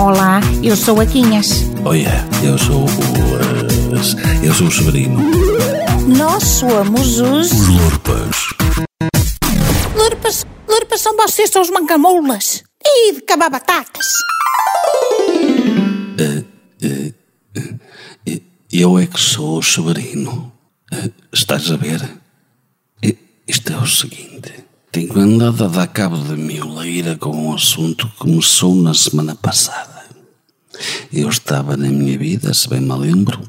Olá, eu sou a Quinhas. Olha, eu sou o. eh, eu sou o Severino. Nós somos os. Os Lorpas. Lurpas, lurpas são vocês, são os mancamoulas. E de cabar batatas. Eu é que sou o Severino. Eh, Estás a ver? Eh, Isto é o seguinte. Tenho andado a dar cabo de mim leira com um assunto que começou na semana passada. Eu estava na minha vida, se bem me lembro,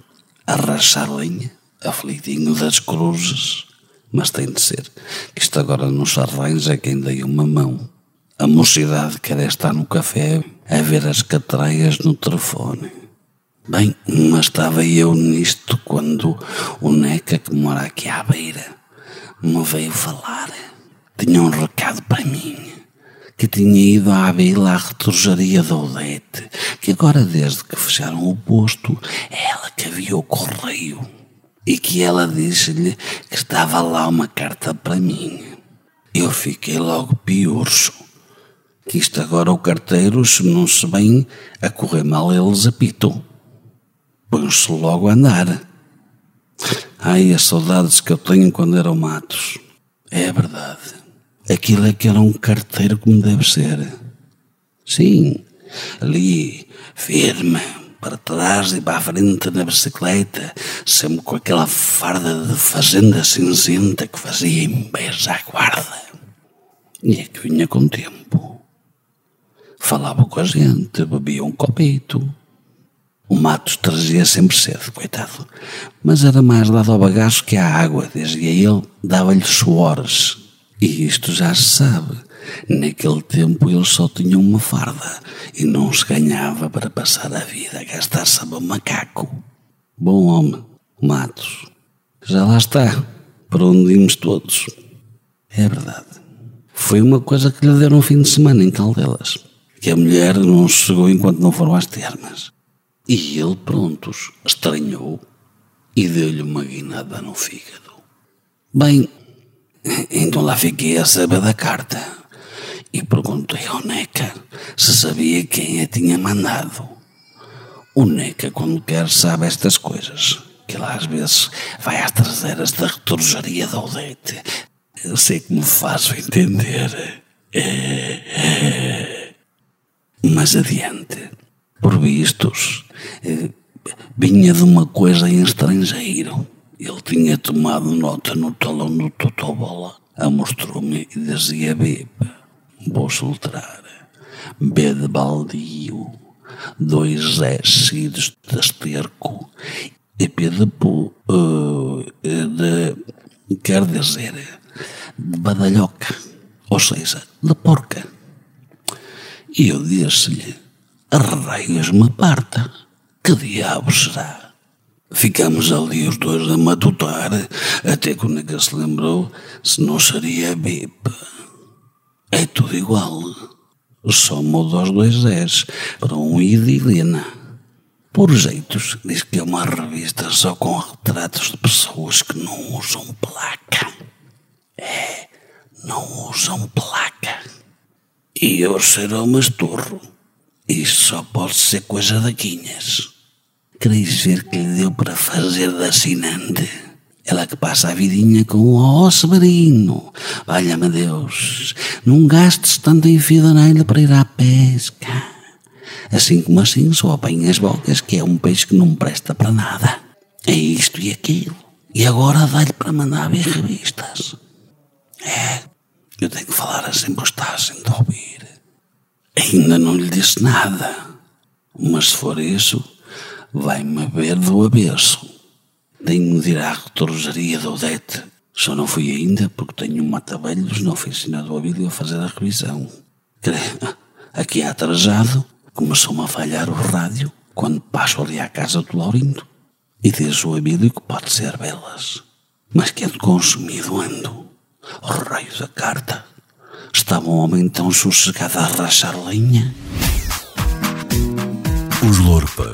a rachar lenha, aflitinho das cruzes. Mas tem de ser, que isto agora nos arranja quem dei uma mão. A mocidade quer estar no café a ver as catraias no telefone. Bem, mas estava eu nisto quando o Neca, que mora aqui à beira, me veio falar. Tinha um recado para mim, que tinha ido à vila à retrojaria da Odete, que agora, desde que fecharam o posto, é ela que havia o correio. E que ela disse-lhe que estava lá uma carta para mim. Eu fiquei logo piurso que isto agora o carteiro, se não se bem a correr mal, eles apitam. Põe-se logo a andar. Ai, as saudades que eu tenho quando eram matos. É verdade. Aquilo é que era um carteiro como deve ser. Sim, ali, firme, para trás e para a frente na bicicleta, sempre com aquela farda de fazenda cinzenta que fazia inveja à guarda. E é que vinha com tempo. Falava com a gente, bebia um copito. O Matos trazia sempre cedo, coitado. Mas era mais dado ao bagaço que à água, dizia ele, dava-lhe suores. E isto já se sabe. Naquele tempo ele só tinha uma farda e não se ganhava para passar a vida a gastar sabão macaco. Bom homem, Matos. Já lá está, para onde íamos todos. É verdade. Foi uma coisa que lhe deram um fim de semana em Caldelas. Que a mulher não chegou enquanto não foram às termas. E ele, prontos, estranhou e deu-lhe uma guinada no fígado. Bem, então lá fiquei a saber da carta e perguntei ao Neca se sabia quem a tinha mandado. O Neca, quando quer, sabe estas coisas. Que ele às vezes vai às traseiras da retorjaria da Odete. Eu sei que me faço entender. Mas adiante. Por vistos, eh, vinha de uma coisa em estrangeiro. Ele tinha tomado nota no talão do Totobola. A mostrou-me e dizia B. Vou soltar. B de baldio. Dois S de esterco. E P de pu. eh, de, quer dizer, de badalhoca. Ou seja, de porca. E eu disse-lhe: Arreias-me parta. Que diabo será? Ficamos ali os dois a matutar, até que o nega se lembrou se não seria BIP. É tudo igual. Só muda os dois S para um I de Helena. Por jeitos, diz que é uma revista só com retratos de pessoas que não usam placa. É, não usam placa. E eu ser o masturro. Isto só pode ser coisa da Quinhas. Quereis ver que lhe deu para fazer de assinante? Ela que passa a vidinha com o ó Severino. Valha-me Deus, não gastes tanto em fidanelho para ir à pesca. Assim como assim só apanha as bocas, que é um peixe que não presta para nada. É isto e aquilo. E agora dá-lhe para mandar ver revistas. É, eu tenho que falar assim gostassem de ouvir. Ainda não lhe disse nada. Mas se for isso, vai-me ver do avesso. Tenho de ir à retorjaria da Odete. Só não fui ainda porque tenho um mata-velhos na oficina do Abílio a fazer a revisão. Aqui atrasado, começou-me a falhar o rádio quando passo ali à casa do Laurindo. E diz o Abílio que pode ser belas. Mas que é de consumido ando. O raio da carta. Estava um homem tão sossegado a rachar lenha. Os Lorpas